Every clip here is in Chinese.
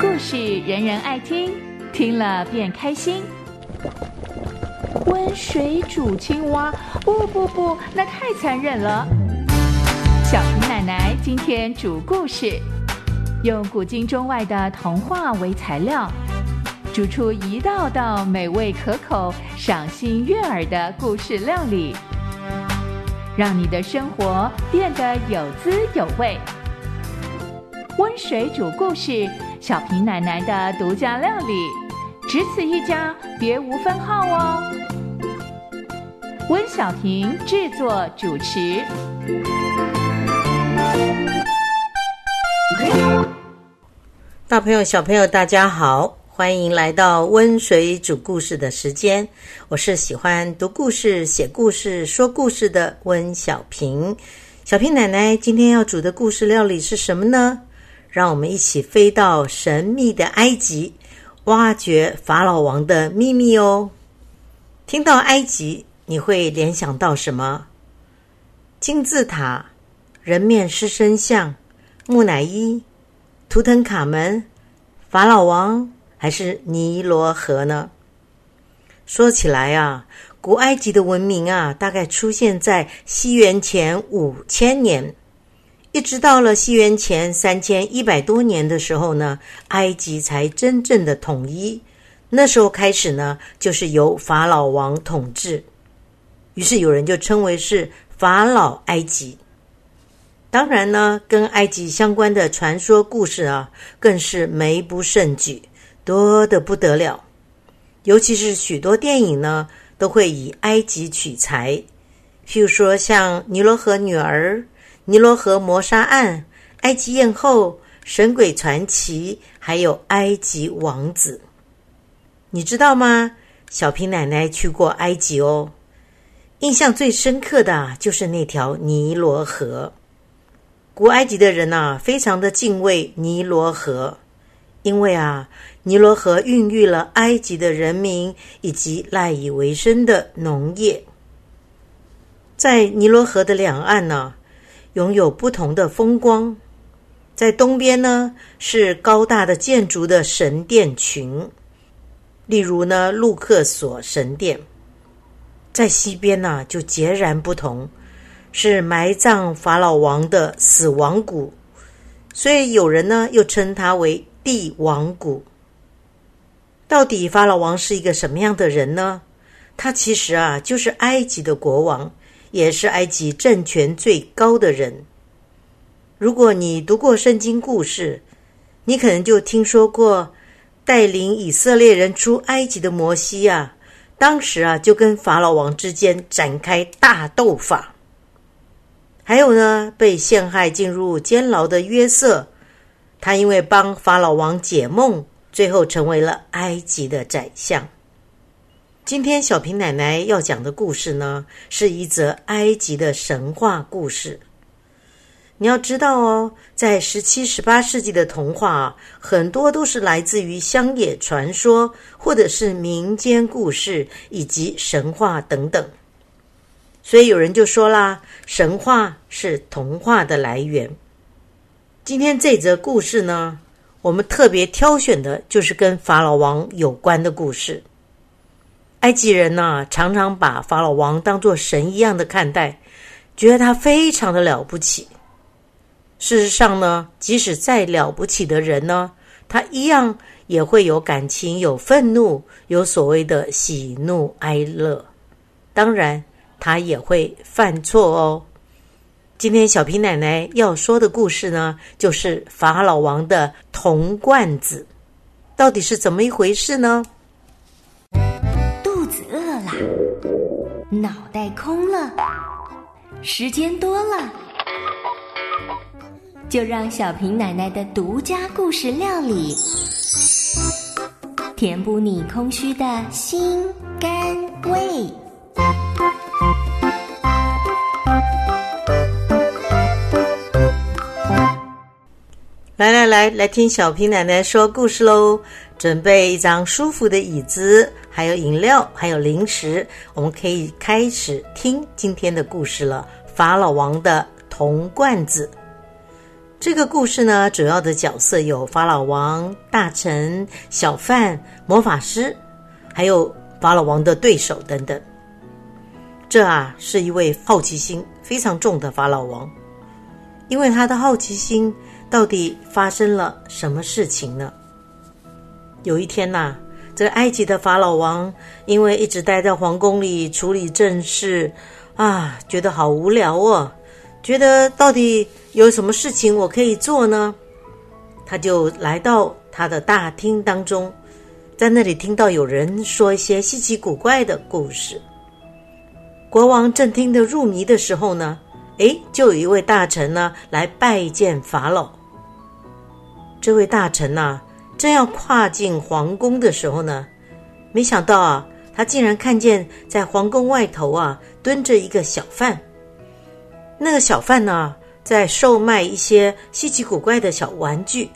故事人人爱听，听了便开心。温水煮青蛙，不不不，那太残忍了。小平奶奶今天煮故事，用古今中外的童话为材料，煮出一道道美味可口、赏心悦耳的故事料理，让你的生活变得有滋有味。温水煮故事，小平奶奶的独家料理，只此一家，别无分号哦。温小平制作主持。大朋友、小朋友，大家好，欢迎来到温水煮故事的时间。我是喜欢读故事、写故事、说故事的温小平。小平奶奶今天要煮的故事料理是什么呢？让我们一起飞到神秘的埃及，挖掘法老王的秘密哦。听到埃及。你会联想到什么？金字塔、人面狮身像、木乃伊、图腾卡门、法老王，还是尼罗河呢？说起来啊，古埃及的文明啊，大概出现在西元前五千年，一直到了西元前三千一百多年的时候呢，埃及才真正的统一。那时候开始呢，就是由法老王统治。于是有人就称为是法老埃及。当然呢，跟埃及相关的传说故事啊，更是没不胜举，多的不得了。尤其是许多电影呢，都会以埃及取材，譬如说像《尼罗河女儿》《尼罗河谋杀案》《埃及艳后》《神鬼传奇》，还有《埃及王子》。你知道吗？小平奶奶去过埃及哦。印象最深刻的就是那条尼罗河。古埃及的人呐，非常的敬畏尼罗河，因为啊，尼罗河孕育了埃及的人民以及赖以为生的农业。在尼罗河的两岸呢，拥有不同的风光。在东边呢，是高大的建筑的神殿群，例如呢，路克索神殿。在西边呢，就截然不同，是埋葬法老王的死亡谷，所以有人呢又称它为帝王谷。到底法老王是一个什么样的人呢？他其实啊就是埃及的国王，也是埃及政权最高的人。如果你读过圣经故事，你可能就听说过带领以色列人出埃及的摩西啊。当时啊，就跟法老王之间展开大斗法。还有呢，被陷害进入监牢的约瑟，他因为帮法老王解梦，最后成为了埃及的宰相。今天小平奶奶要讲的故事呢，是一则埃及的神话故事。你要知道哦，在十七、十八世纪的童话啊，很多都是来自于乡野传说，或者是民间故事以及神话等等。所以有人就说啦，神话是童话的来源。今天这则故事呢，我们特别挑选的就是跟法老王有关的故事。埃及人呢，常常把法老王当作神一样的看待，觉得他非常的了不起。事实上呢，即使再了不起的人呢，他一样也会有感情、有愤怒、有所谓的喜怒哀乐。当然，他也会犯错哦。今天小平奶奶要说的故事呢，就是法老王的铜罐子，到底是怎么一回事呢？肚子饿了，脑袋空了，时间多了。就让小平奶奶的独家故事料理，填补你空虚的心肝胃。来来来，听小平奶奶说故事喽！准备一张舒服的椅子，还有饮料，还有零食，我们可以开始听今天的故事了。法老王的。铜罐子。这个故事呢，主要的角色有法老王、大臣、小贩、魔法师，还有法老王的对手等等。这啊，是一位好奇心非常重的法老王，因为他的好奇心，到底发生了什么事情呢？有一天呐，这个埃及的法老王因为一直待在皇宫里处理政事，啊，觉得好无聊哦。觉得到底有什么事情我可以做呢？他就来到他的大厅当中，在那里听到有人说一些稀奇古怪的故事。国王正听得入迷的时候呢，诶，就有一位大臣呢来拜见法老。这位大臣呐，正要跨进皇宫的时候呢，没想到啊，他竟然看见在皇宫外头啊蹲着一个小贩。那个小贩呢，在售卖一些稀奇古怪的小玩具。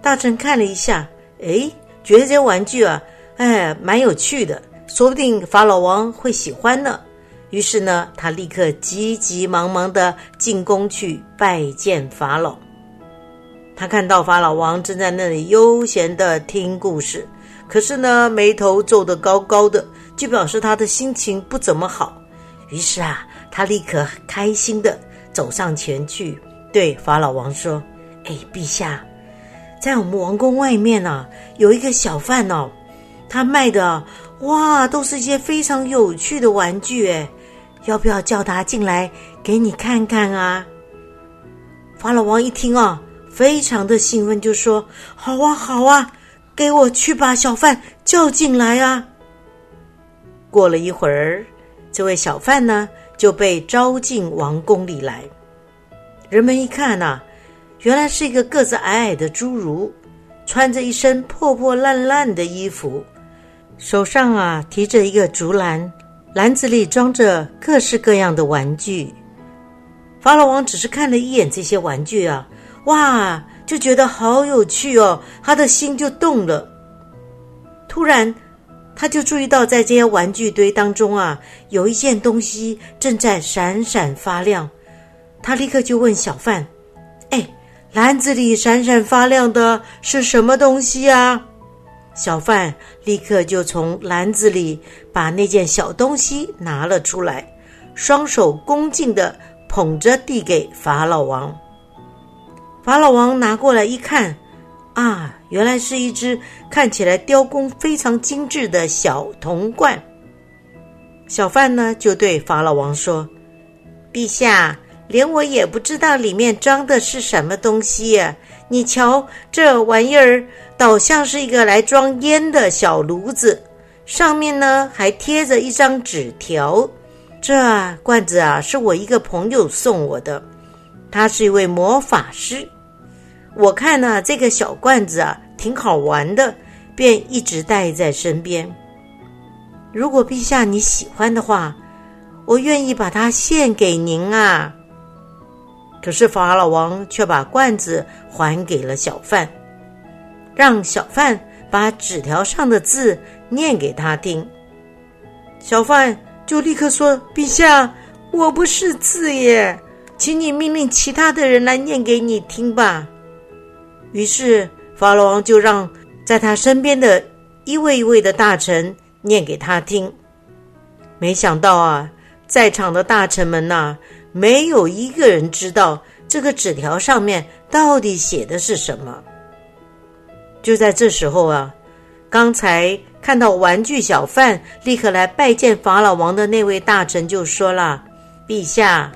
大臣看了一下，哎，觉得这些玩具啊，哎，蛮有趣的，说不定法老王会喜欢呢。于是呢，他立刻急急忙忙的进宫去拜见法老。他看到法老王正在那里悠闲的听故事，可是呢，眉头皱得高高的，就表示他的心情不怎么好。于是啊。他立刻开心的走上前去，对法老王说：“哎，陛下，在我们王宫外面呢，有一个小贩哦，他卖的哇，都是一些非常有趣的玩具，哎，要不要叫他进来给你看看啊？”法老王一听啊，非常的兴奋，就说：“好啊，好啊，给我去把小贩叫进来啊！”过了一会儿，这位小贩呢？就被招进王宫里来。人们一看呐，原来是一个个子矮矮的侏儒，穿着一身破破烂烂的衣服，手上啊提着一个竹篮，篮子里装着各式各样的玩具。法老王只是看了一眼这些玩具啊，哇，就觉得好有趣哦，他的心就动了。突然。他就注意到，在这些玩具堆当中啊，有一件东西正在闪闪发亮。他立刻就问小贩：“哎，篮子里闪闪发亮的是什么东西啊？”小贩立刻就从篮子里把那件小东西拿了出来，双手恭敬的捧着递给法老王。法老王拿过来一看。啊，原来是一只看起来雕工非常精致的小铜罐。小贩呢就对法老王说：“陛下，连我也不知道里面装的是什么东西呀！你瞧，这玩意儿倒像是一个来装烟的小炉子，上面呢还贴着一张纸条。这罐子啊，是我一个朋友送我的，他是一位魔法师。”我看呢，这个小罐子啊，挺好玩的，便一直带在身边。如果陛下你喜欢的话，我愿意把它献给您啊。可是法老王却把罐子还给了小贩，让小贩把纸条上的字念给他听。小贩就立刻说：“陛下，我不识字耶，请你命令其他的人来念给你听吧。”于是法老王就让在他身边的一位一位的大臣念给他听。没想到啊，在场的大臣们呐，没有一个人知道这个纸条上面到底写的是什么。就在这时候啊，刚才看到玩具小贩立刻来拜见法老王的那位大臣就说了：“陛下，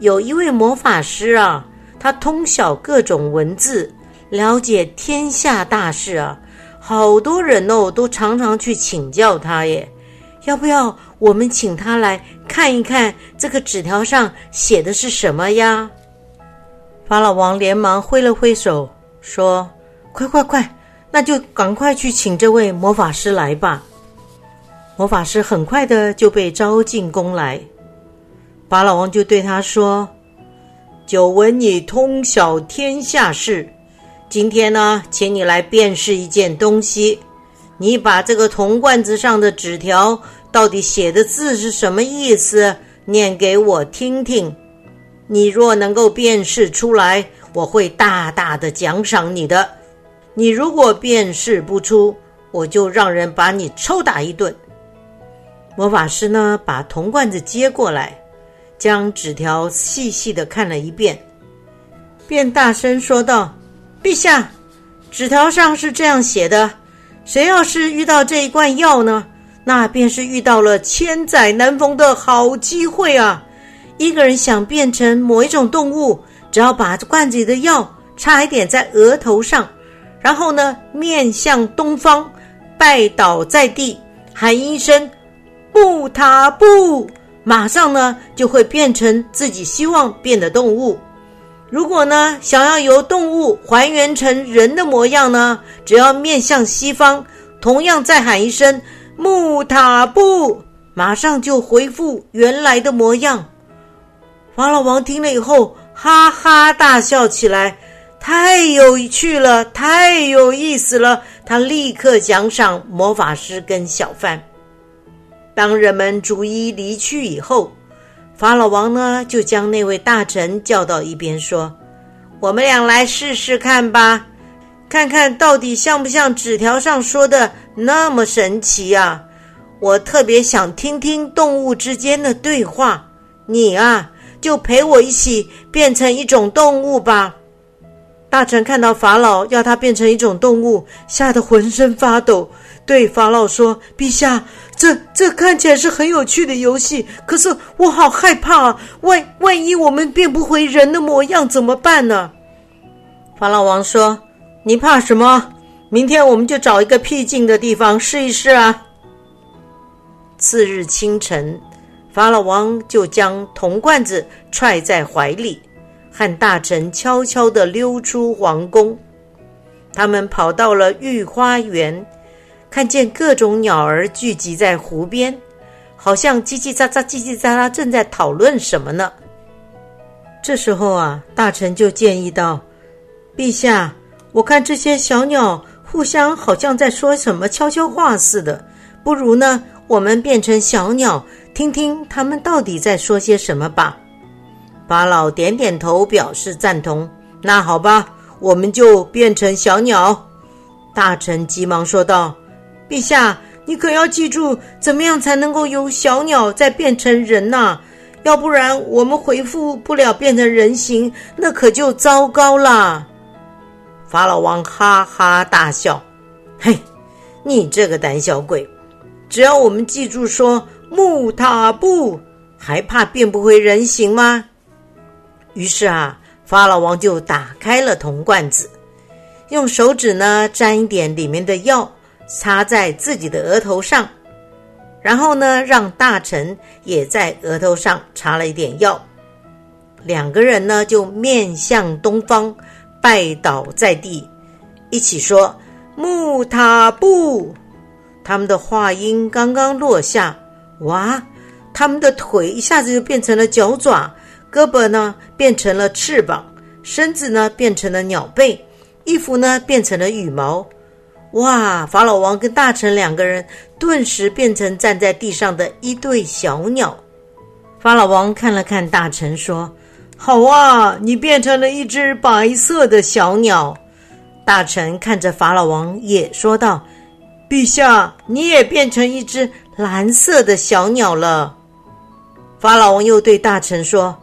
有一位魔法师啊，他通晓各种文字。”了解天下大事啊，好多人哦，都常常去请教他耶。要不要我们请他来看一看这个纸条上写的是什么呀？法老王连忙挥了挥手，说：“快快快，那就赶快去请这位魔法师来吧。”魔法师很快的就被招进宫来，法老王就对他说：“久闻你通晓天下事。”今天呢，请你来辨识一件东西。你把这个铜罐子上的纸条到底写的字是什么意思？念给我听听。你若能够辨识出来，我会大大的奖赏你的；你如果辨识不出，我就让人把你抽打一顿。”魔法师呢，把铜罐子接过来，将纸条细细的看了一遍，便大声说道：“陛下，纸条上是这样写的：谁要是遇到这一罐药呢？”那便是遇到了千载难逢的好机会啊！一个人想变成某一种动物，只要把罐子里的药插一点在额头上，然后呢，面向东方，拜倒在地，喊一声“木塔布”，马上呢就会变成自己希望变的动物。如果呢想要由动物还原成人的模样呢，只要面向西方，同样再喊一声。木塔布马上就恢复原来的模样。法老王听了以后，哈哈大笑起来，太有趣了，太有意思了。他立刻奖赏魔法师跟小贩。当人们逐一离去以后，法老王呢就将那位大臣叫到一边，说：“我们俩来试试看吧。”看看到底像不像纸条上说的那么神奇呀？我特别想听听动物之间的对话。你啊，就陪我一起变成一种动物吧。大臣看到法老要他变成一种动物，吓得浑身发抖，对法老说：“陛下，这这看起来是很有趣的游戏，可是我好害怕啊！万万一我们变不回人的模样怎么办呢？”法老王说。你怕什么？明天我们就找一个僻静的地方试一试啊！次日清晨，法老王就将铜罐子揣在怀里，和大臣悄悄地溜出皇宫。他们跑到了御花园，看见各种鸟儿聚集在湖边，好像叽叽喳喳、叽叽喳喳，正在讨论什么呢。这时候啊，大臣就建议道：“陛下。”我看这些小鸟互相好像在说什么悄悄话似的，不如呢，我们变成小鸟，听听他们到底在说些什么吧。法老点点头表示赞同。那好吧，我们就变成小鸟。大臣急忙说道：“陛下，你可要记住，怎么样才能够由小鸟再变成人呐？要不然我们回复不了变成人形，那可就糟糕了。”法老王哈哈大笑：“嘿，你这个胆小鬼！只要我们记住说木塔布，还怕变不回人形吗？”于是啊，法老王就打开了铜罐子，用手指呢沾一点里面的药，擦在自己的额头上，然后呢让大臣也在额头上擦了一点药，两个人呢就面向东方。拜倒在地，一起说“木塔布”。他们的话音刚刚落下，哇！他们的腿一下子就变成了脚爪，胳膊呢变成了翅膀，身子呢变成了鸟背，衣服呢变成了羽毛。哇！法老王跟大臣两个人顿时变成站在地上的一对小鸟。法老王看了看大臣，说。好啊，你变成了一只白色的小鸟。大臣看着法老王，也说道：“陛下，你也变成一只蓝色的小鸟了。”法老王又对大臣说：“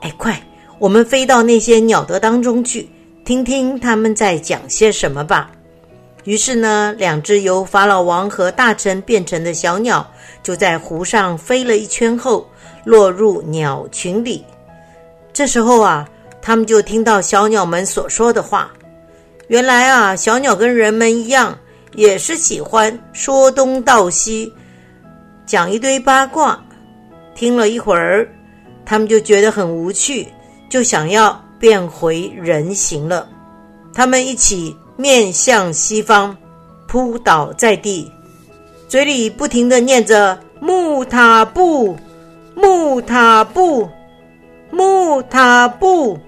哎，快，我们飞到那些鸟的当中去，听听他们在讲些什么吧。”于是呢，两只由法老王和大臣变成的小鸟，就在湖上飞了一圈后，落入鸟群里。这时候啊，他们就听到小鸟们所说的话。原来啊，小鸟跟人们一样，也是喜欢说东道西，讲一堆八卦。听了一会儿，他们就觉得很无趣，就想要变回人形了。他们一起面向西方，扑倒在地，嘴里不停的念着“木塔布，木塔布”。木塔布，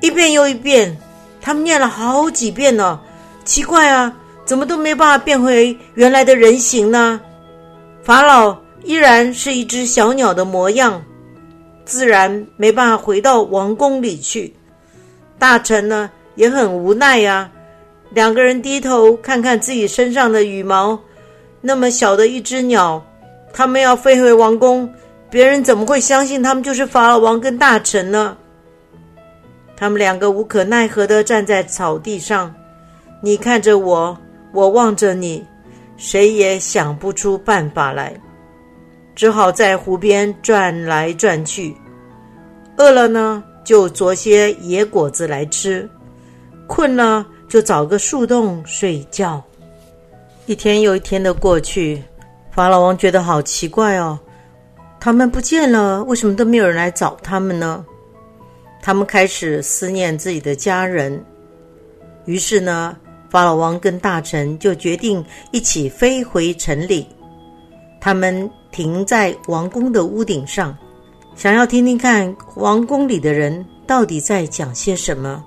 一遍又一遍，他们念了好几遍了。奇怪啊，怎么都没办法变回原来的人形呢？法老依然是一只小鸟的模样。自然没办法回到王宫里去。大臣呢也很无奈呀。两个人低头看看自己身上的羽毛，那么小的一只鸟，他们要飞回王宫，别人怎么会相信他们就是法老王跟大臣呢？他们两个无可奈何的站在草地上，你看着我，我望着你，谁也想不出办法来，只好在湖边转来转去。饿了呢，就啄些野果子来吃；困了。就找个树洞睡觉。一天又一天的过去，法老王觉得好奇怪哦，他们不见了，为什么都没有人来找他们呢？他们开始思念自己的家人。于是呢，法老王跟大臣就决定一起飞回城里。他们停在王宫的屋顶上，想要听听看王宫里的人到底在讲些什么。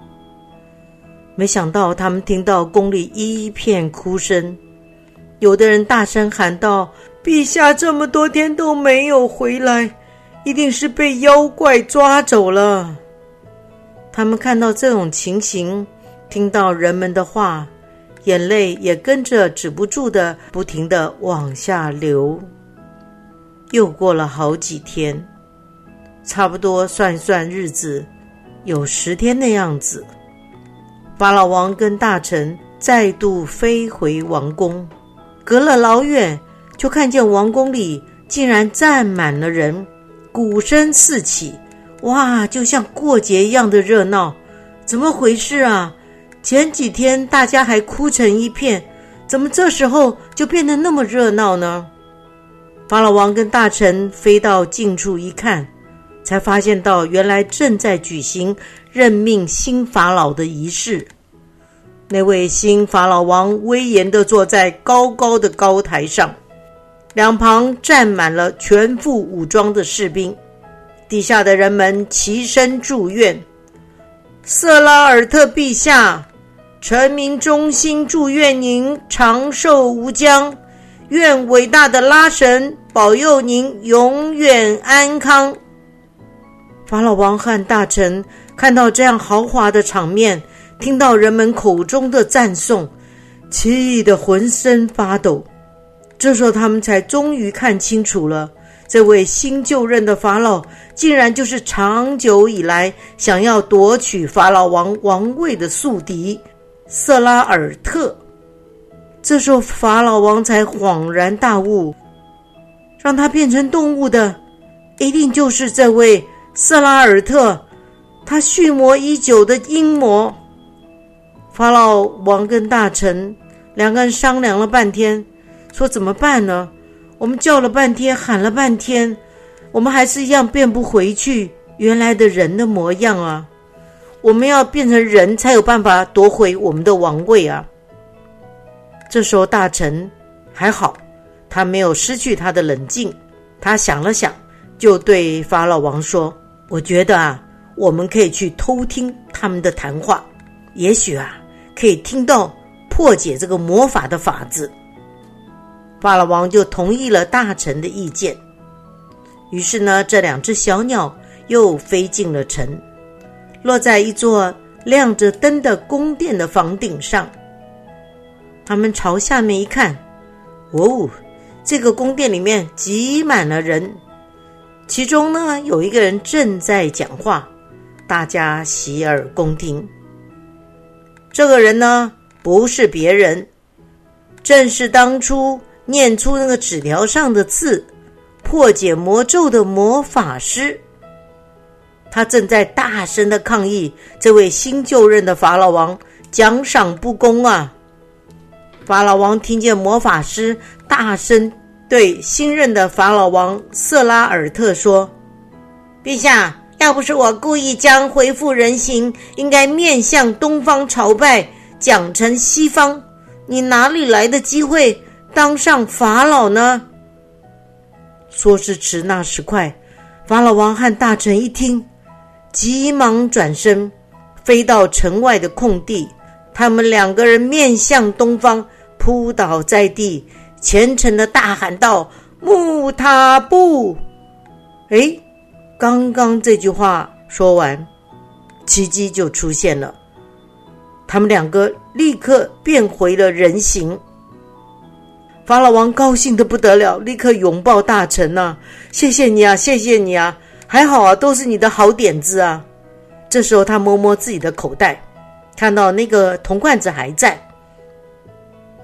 没想到，他们听到宫里一片哭声，有的人大声喊道：“陛下这么多天都没有回来，一定是被妖怪抓走了。”他们看到这种情形，听到人们的话，眼泪也跟着止不住的、不停的往下流。又过了好几天，差不多算一算日子，有十天的样子。法老王跟大臣再度飞回王宫，隔了老远，就看见王宫里竟然站满了人，鼓声四起，哇，就像过节一样的热闹。怎么回事啊？前几天大家还哭成一片，怎么这时候就变得那么热闹呢？法老王跟大臣飞到近处一看，才发现到原来正在举行。任命新法老的仪式，那位新法老王威严的坐在高高的高台上，两旁站满了全副武装的士兵，底下的人们齐声祝愿：“瑟拉尔特陛下，臣民衷心祝愿您长寿无疆，愿伟大的拉神保佑您永远安康。”法老王和大臣。看到这样豪华的场面，听到人们口中的赞颂，气得浑身发抖。这时候，他们才终于看清楚了，这位新就任的法老，竟然就是长久以来想要夺取法老王王位的宿敌瑟拉尔特。这时候，法老王才恍然大悟，让他变成动物的，一定就是这位瑟拉尔特。他蓄谋已久的阴谋，法老王跟大臣两个人商量了半天，说怎么办呢？我们叫了半天，喊了半天，我们还是一样变不回去原来的人的模样啊！我们要变成人才有办法夺回我们的王位啊！这时候大臣还好，他没有失去他的冷静，他想了想，就对法老王说：“我觉得啊。”我们可以去偷听他们的谈话，也许啊，可以听到破解这个魔法的法子。法老王就同意了大臣的意见。于是呢，这两只小鸟又飞进了城，落在一座亮着灯的宫殿的房顶上。他们朝下面一看，哦，这个宫殿里面挤满了人，其中呢，有一个人正在讲话。大家洗耳恭听。这个人呢，不是别人，正是当初念出那个纸条上的字、破解魔咒的魔法师。他正在大声的抗议这位新就任的法老王奖赏不公啊！法老王听见魔法师大声对新任的法老王瑟拉尔特说：“陛下。”要不是我故意将恢复人形应该面向东方朝拜讲成西方，你哪里来的机会当上法老呢？说时迟，那时快，法老王和大臣一听，急忙转身飞到城外的空地，他们两个人面向东方，扑倒在地，虔诚的大喊道：“木塔布！”哎。刚刚这句话说完，奇迹就出现了，他们两个立刻变回了人形。法老王高兴的不得了，立刻拥抱大臣呐，谢谢你啊，谢谢你啊，还好啊，都是你的好点子啊。这时候他摸摸自己的口袋，看到那个铜罐子还在，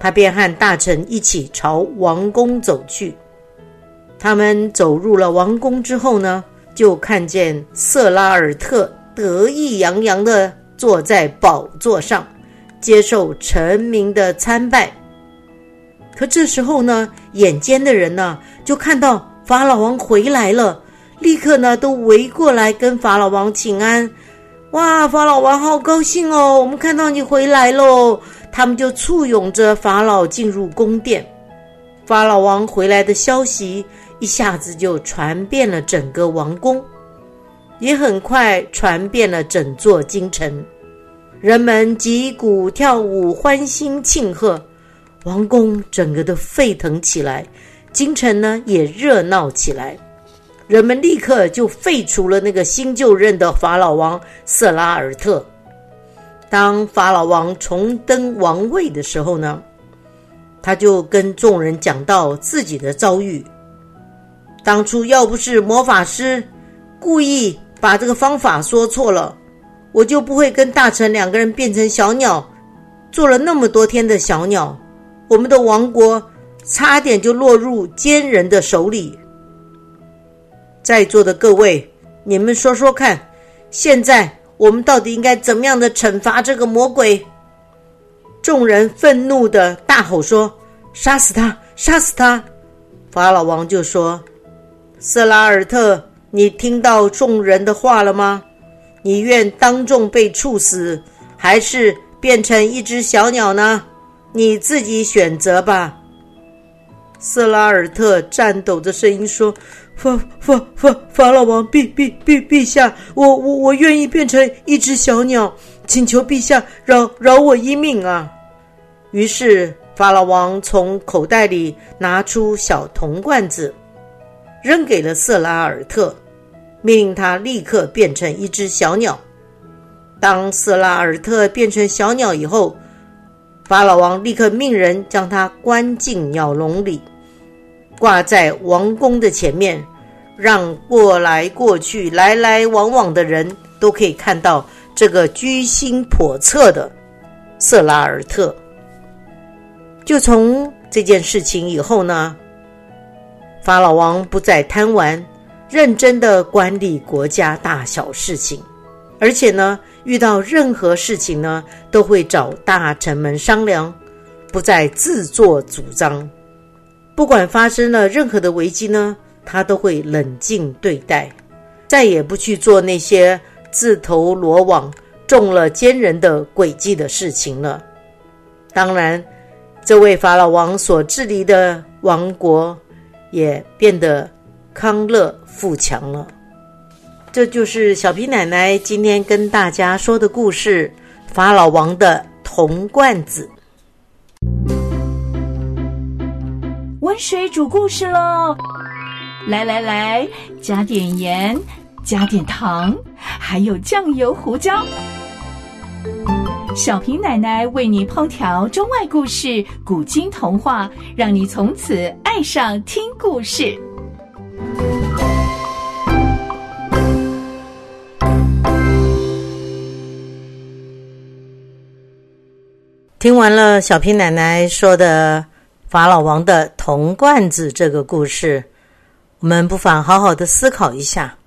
他便和大臣一起朝王宫走去。他们走入了王宫之后呢，就看见瑟拉尔特得意洋洋的坐在宝座上，接受臣民的参拜。可这时候呢，眼尖的人呢，就看到法老王回来了，立刻呢都围过来跟法老王请安。哇，法老王好高兴哦，我们看到你回来喽！他们就簇拥着法老进入宫殿。法老王回来的消息一下子就传遍了整个王宫，也很快传遍了整座京城，人们击鼓跳舞，欢欣庆贺。王宫整个都沸腾起来，京城呢也热闹起来。人们立刻就废除了那个新就任的法老王瑟拉尔特。当法老王重登王位的时候呢，他就跟众人讲到自己的遭遇。当初要不是魔法师故意把这个方法说错了，我就不会跟大臣两个人变成小鸟，做了那么多天的小鸟。我们的王国差点就落入奸人的手里。在座的各位，你们说说看，现在我们到底应该怎么样的惩罚这个魔鬼？众人愤怒的大吼说：“杀死他！杀死他！”法老王就说：“瑟拉尔特，你听到众人的话了吗？你愿当众被处死，还是变成一只小鸟呢？”你自己选择吧。”瑟拉尔特颤抖着声音说，“法法法法老王陛陛陛陛下，我我我愿意变成一只小鸟，请求陛下饶饶我一命啊！”于是法老王从口袋里拿出小铜罐子，扔给了瑟拉尔特，命他立刻变成一只小鸟。当瑟拉尔特变成小鸟以后，法老王立刻命人将他关进鸟笼里，挂在王宫的前面，让过来过去、来来往往的人都可以看到这个居心叵测的瑟拉尔特。就从这件事情以后呢，法老王不再贪玩，认真的管理国家大小事情，而且呢。遇到任何事情呢，都会找大臣们商量，不再自作主张。不管发生了任何的危机呢，他都会冷静对待，再也不去做那些自投罗网、中了奸人的诡计的事情了。当然，这位法老王所治理的王国也变得康乐富强了。这就是小皮奶奶今天跟大家说的故事《法老王的铜罐子》。温水煮故事喽！来来来，加点盐，加点糖，还有酱油、胡椒。小平奶奶为你烹调中外故事、古今童话，让你从此爱上听故事。听完了小平奶奶说的法老王的铜罐子这个故事，我们不妨好好的思考一下：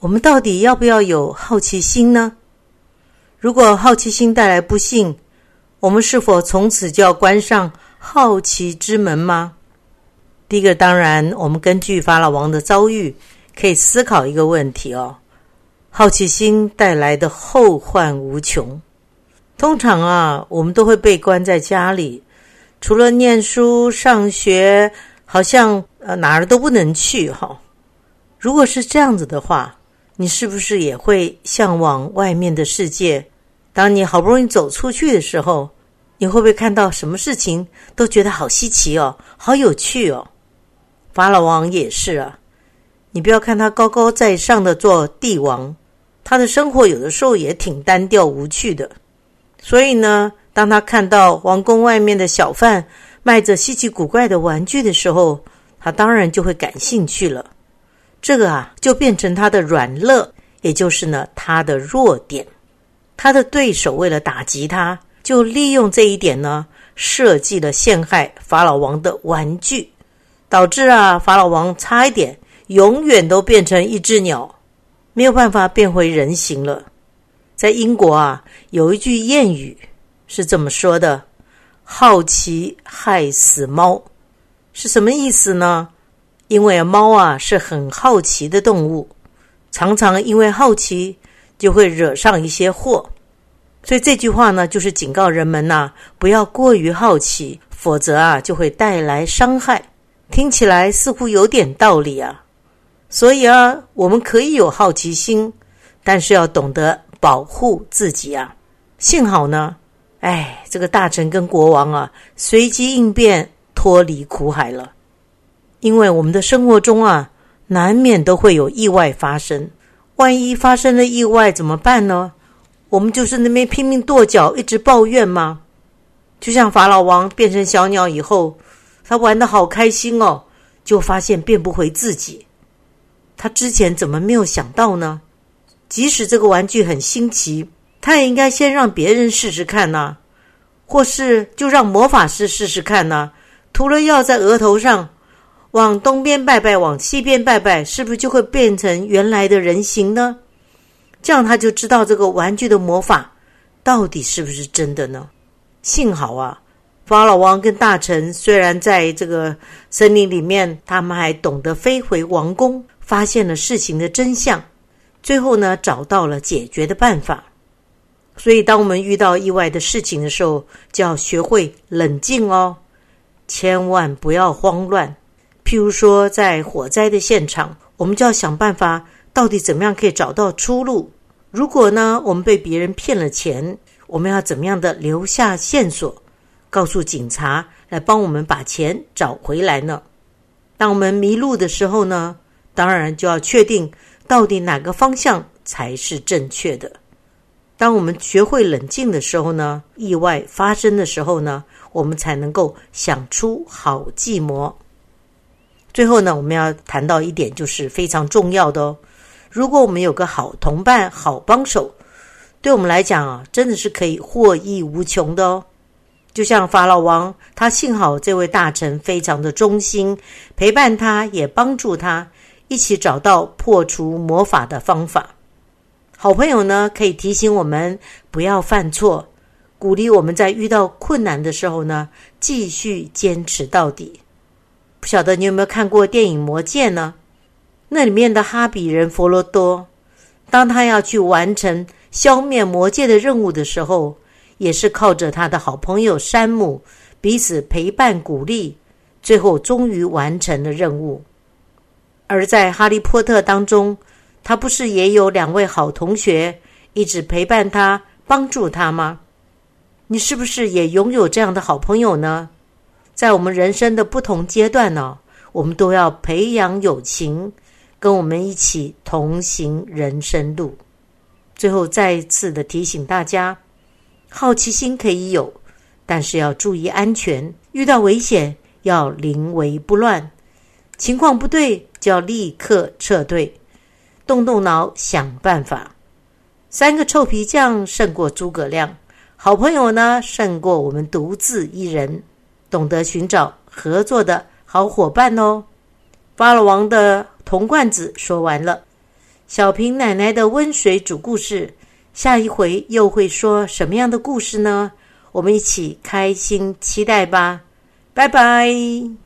我们到底要不要有好奇心呢？如果好奇心带来不幸，我们是否从此就要关上好奇之门吗？第一个，当然，我们根据法老王的遭遇，可以思考一个问题哦：好奇心带来的后患无穷。通常啊，我们都会被关在家里，除了念书上学，好像呃哪儿都不能去哈。如果是这样子的话，你是不是也会向往外面的世界？当你好不容易走出去的时候，你会不会看到什么事情都觉得好稀奇哦，好有趣哦？法老王也是啊，你不要看他高高在上的做帝王，他的生活有的时候也挺单调无趣的。所以呢，当他看到王宫外面的小贩卖着稀奇古怪的玩具的时候，他当然就会感兴趣了。这个啊，就变成他的软肋，也就是呢他的弱点。他的对手为了打击他，就利用这一点呢，设计了陷害法老王的玩具，导致啊法老王差一点永远都变成一只鸟，没有办法变回人形了。在英国啊，有一句谚语是这么说的：“好奇害死猫”，是什么意思呢？因为猫啊是很好奇的动物，常常因为好奇就会惹上一些祸，所以这句话呢就是警告人们呐，不要过于好奇，否则啊就会带来伤害。听起来似乎有点道理啊，所以啊，我们可以有好奇心，但是要懂得保护自己啊。幸好呢，哎，这个大臣跟国王啊，随机应变，脱离苦海了。因为我们的生活中啊，难免都会有意外发生。万一发生了意外怎么办呢？我们就是那边拼命跺脚，一直抱怨吗？就像法老王变成小鸟以后，他玩的好开心哦，就发现变不回自己。他之前怎么没有想到呢？即使这个玩具很新奇，他也应该先让别人试试看呐，或是就让魔法师试试看呐，涂了药在额头上。往东边拜拜，往西边拜拜，是不是就会变成原来的人形呢？这样他就知道这个玩具的魔法到底是不是真的呢？幸好啊，法老王跟大臣虽然在这个森林里面，他们还懂得飞回王宫，发现了事情的真相，最后呢找到了解决的办法。所以，当我们遇到意外的事情的时候，就要学会冷静哦，千万不要慌乱。譬如说，在火灾的现场，我们就要想办法，到底怎么样可以找到出路？如果呢，我们被别人骗了钱，我们要怎么样的留下线索，告诉警察来帮我们把钱找回来呢？当我们迷路的时候呢，当然就要确定到底哪个方向才是正确的。当我们学会冷静的时候呢，意外发生的时候呢，我们才能够想出好计谋。最后呢，我们要谈到一点，就是非常重要的哦。如果我们有个好同伴、好帮手，对我们来讲啊，真的是可以获益无穷的哦。就像法老王，他幸好这位大臣非常的忠心，陪伴他，也帮助他一起找到破除魔法的方法。好朋友呢，可以提醒我们不要犯错，鼓励我们在遇到困难的时候呢，继续坚持到底。不晓得你有没有看过电影《魔戒》呢？那里面的哈比人佛罗多，当他要去完成消灭魔戒的任务的时候，也是靠着他的好朋友山姆彼此陪伴鼓励，最后终于完成了任务。而在《哈利波特》当中，他不是也有两位好同学一直陪伴他、帮助他吗？你是不是也拥有这样的好朋友呢？在我们人生的不同阶段呢，我们都要培养友情，跟我们一起同行人生路。最后再一次的提醒大家，好奇心可以有，但是要注意安全。遇到危险要临危不乱，情况不对就要立刻撤退，动动脑想办法。三个臭皮匠胜过诸葛亮，好朋友呢胜过我们独自一人。懂得寻找合作的好伙伴哦。法老王的铜罐子说完了，小平奶奶的温水煮故事，下一回又会说什么样的故事呢？我们一起开心期待吧。拜拜。